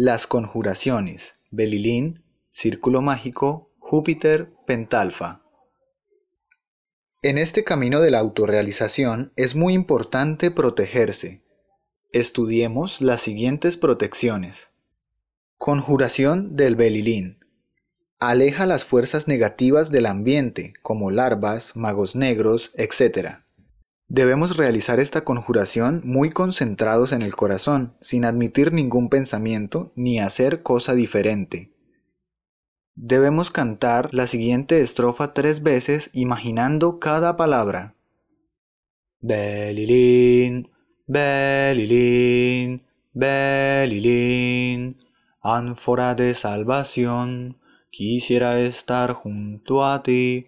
Las conjuraciones. Belilín, Círculo Mágico, Júpiter, Pentalfa. En este camino de la autorrealización es muy importante protegerse. Estudiemos las siguientes protecciones. Conjuración del Belilín. Aleja las fuerzas negativas del ambiente, como larvas, magos negros, etc. Debemos realizar esta conjuración muy concentrados en el corazón, sin admitir ningún pensamiento ni hacer cosa diferente. Debemos cantar la siguiente estrofa tres veces imaginando cada palabra. Belilín, Belilín, Belilín, ánfora de salvación, quisiera estar junto a ti.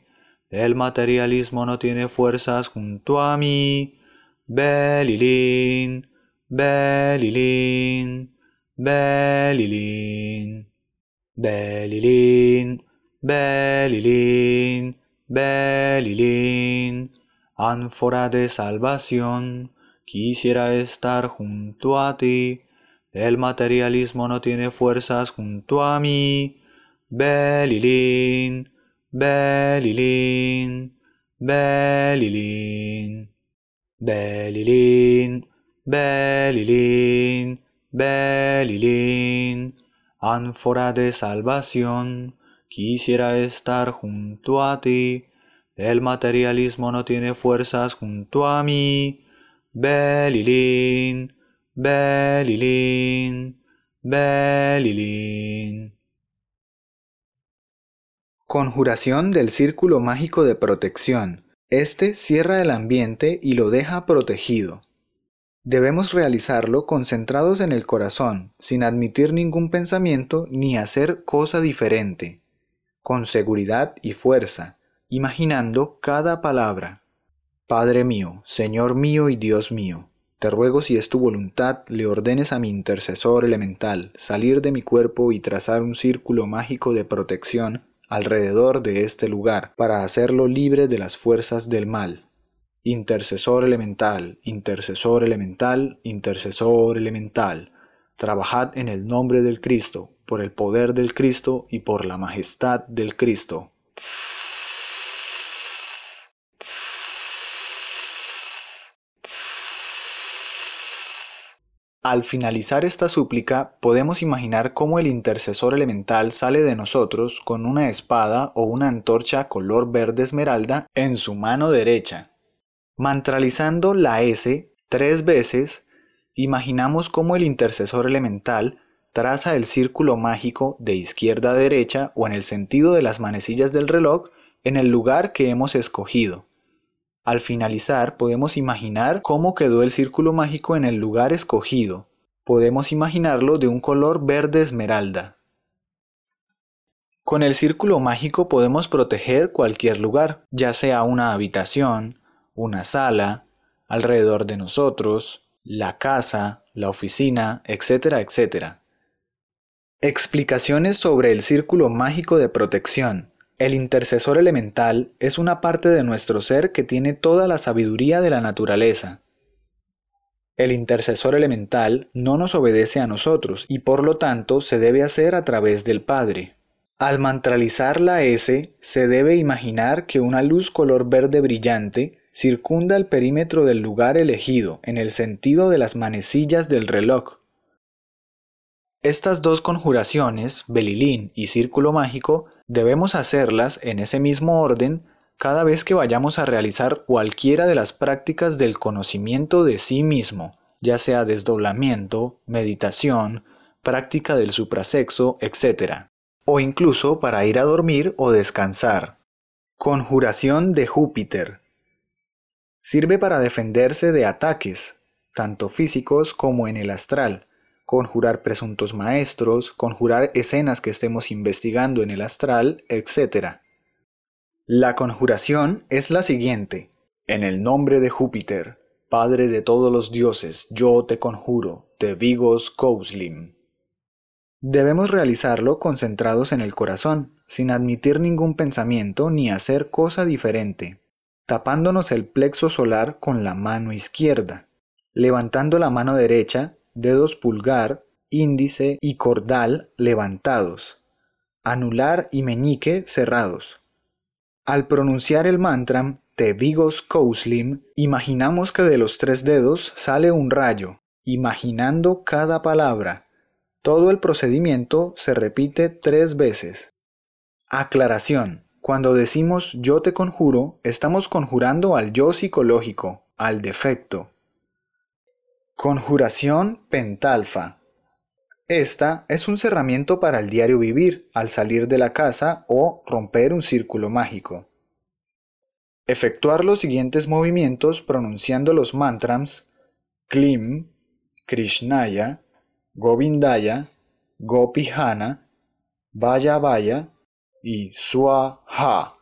El materialismo no tiene fuerzas junto a mí. Belilín, Belilín, Belilín. Belilín, Belilín, Belilín, ánfora de salvación, quisiera estar junto a ti. El materialismo no tiene fuerzas junto a mí. Belilín, Belilín, Belilín, Belilín, Belilín, Belilín ánfora de salvación, quisiera estar junto a ti. El materialismo no tiene fuerzas junto a mí. Belilín, Belilín, Belilín. Conjuración del círculo mágico de protección. Este cierra el ambiente y lo deja protegido. Debemos realizarlo concentrados en el corazón, sin admitir ningún pensamiento ni hacer cosa diferente, con seguridad y fuerza, imaginando cada palabra. Padre mío, Señor mío y Dios mío, te ruego si es tu voluntad, le ordenes a mi intercesor elemental salir de mi cuerpo y trazar un círculo mágico de protección alrededor de este lugar, para hacerlo libre de las fuerzas del mal. Intercesor elemental, intercesor elemental, intercesor elemental. Trabajad en el nombre del Cristo, por el poder del Cristo y por la majestad del Cristo. Al finalizar esta súplica, podemos imaginar cómo el intercesor elemental sale de nosotros con una espada o una antorcha color verde esmeralda en su mano derecha Mantralizando la S tres veces, imaginamos cómo el intercesor elemental traza el círculo mágico de izquierda a derecha o en el sentido de las manecillas del reloj en el lugar que hemos escogido. Al finalizar podemos imaginar cómo quedó el círculo mágico en el lugar escogido. Podemos imaginarlo de un color verde esmeralda. Con el círculo mágico podemos proteger cualquier lugar, ya sea una habitación, una sala, alrededor de nosotros, la casa, la oficina, etcétera, etcétera. Explicaciones sobre el círculo mágico de protección. El intercesor elemental es una parte de nuestro ser que tiene toda la sabiduría de la naturaleza. El intercesor elemental no nos obedece a nosotros y por lo tanto se debe hacer a través del Padre. Al mantralizar la S, se debe imaginar que una luz color verde brillante circunda el perímetro del lugar elegido en el sentido de las manecillas del reloj. Estas dos conjuraciones, Belilín y Círculo Mágico, debemos hacerlas en ese mismo orden cada vez que vayamos a realizar cualquiera de las prácticas del conocimiento de sí mismo, ya sea desdoblamiento, meditación, práctica del suprasexo, etc. O incluso para ir a dormir o descansar. Conjuración de Júpiter. Sirve para defenderse de ataques, tanto físicos como en el astral, conjurar presuntos maestros, conjurar escenas que estemos investigando en el astral, etc. La conjuración es la siguiente. En el nombre de Júpiter, Padre de todos los dioses, yo te conjuro, te Vigos Kouslim. Debemos realizarlo concentrados en el corazón, sin admitir ningún pensamiento ni hacer cosa diferente tapándonos el plexo solar con la mano izquierda, levantando la mano derecha, dedos pulgar, índice y cordal levantados, anular y meñique cerrados. Al pronunciar el mantra Te Vigos Kouslim, imaginamos que de los tres dedos sale un rayo, imaginando cada palabra. Todo el procedimiento se repite tres veces. Aclaración. Cuando decimos yo te conjuro, estamos conjurando al yo psicológico, al defecto. Conjuración pentalfa. Esta es un cerramiento para el diario vivir al salir de la casa o romper un círculo mágico. Efectuar los siguientes movimientos pronunciando los mantras Klim, Krishnaya, Govindaya, Gopihana, Vaya Vaya y Swaha.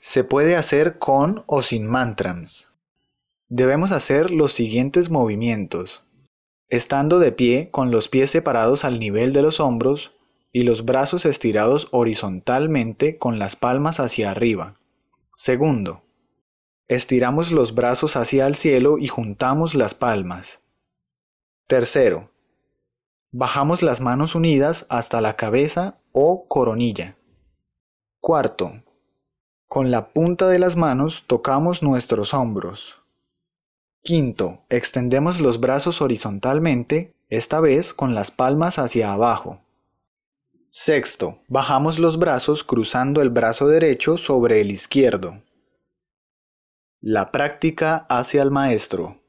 Se puede hacer con o sin mantras. Debemos hacer los siguientes movimientos estando de pie con los pies separados al nivel de los hombros y los brazos estirados horizontalmente con las palmas hacia arriba. Segundo, estiramos los brazos hacia el cielo y juntamos las palmas. Tercero, bajamos las manos unidas hasta la cabeza o coronilla. Cuarto, con la punta de las manos tocamos nuestros hombros. Quinto, extendemos los brazos horizontalmente, esta vez con las palmas hacia abajo. Sexto, bajamos los brazos cruzando el brazo derecho sobre el izquierdo. La práctica hacia el maestro.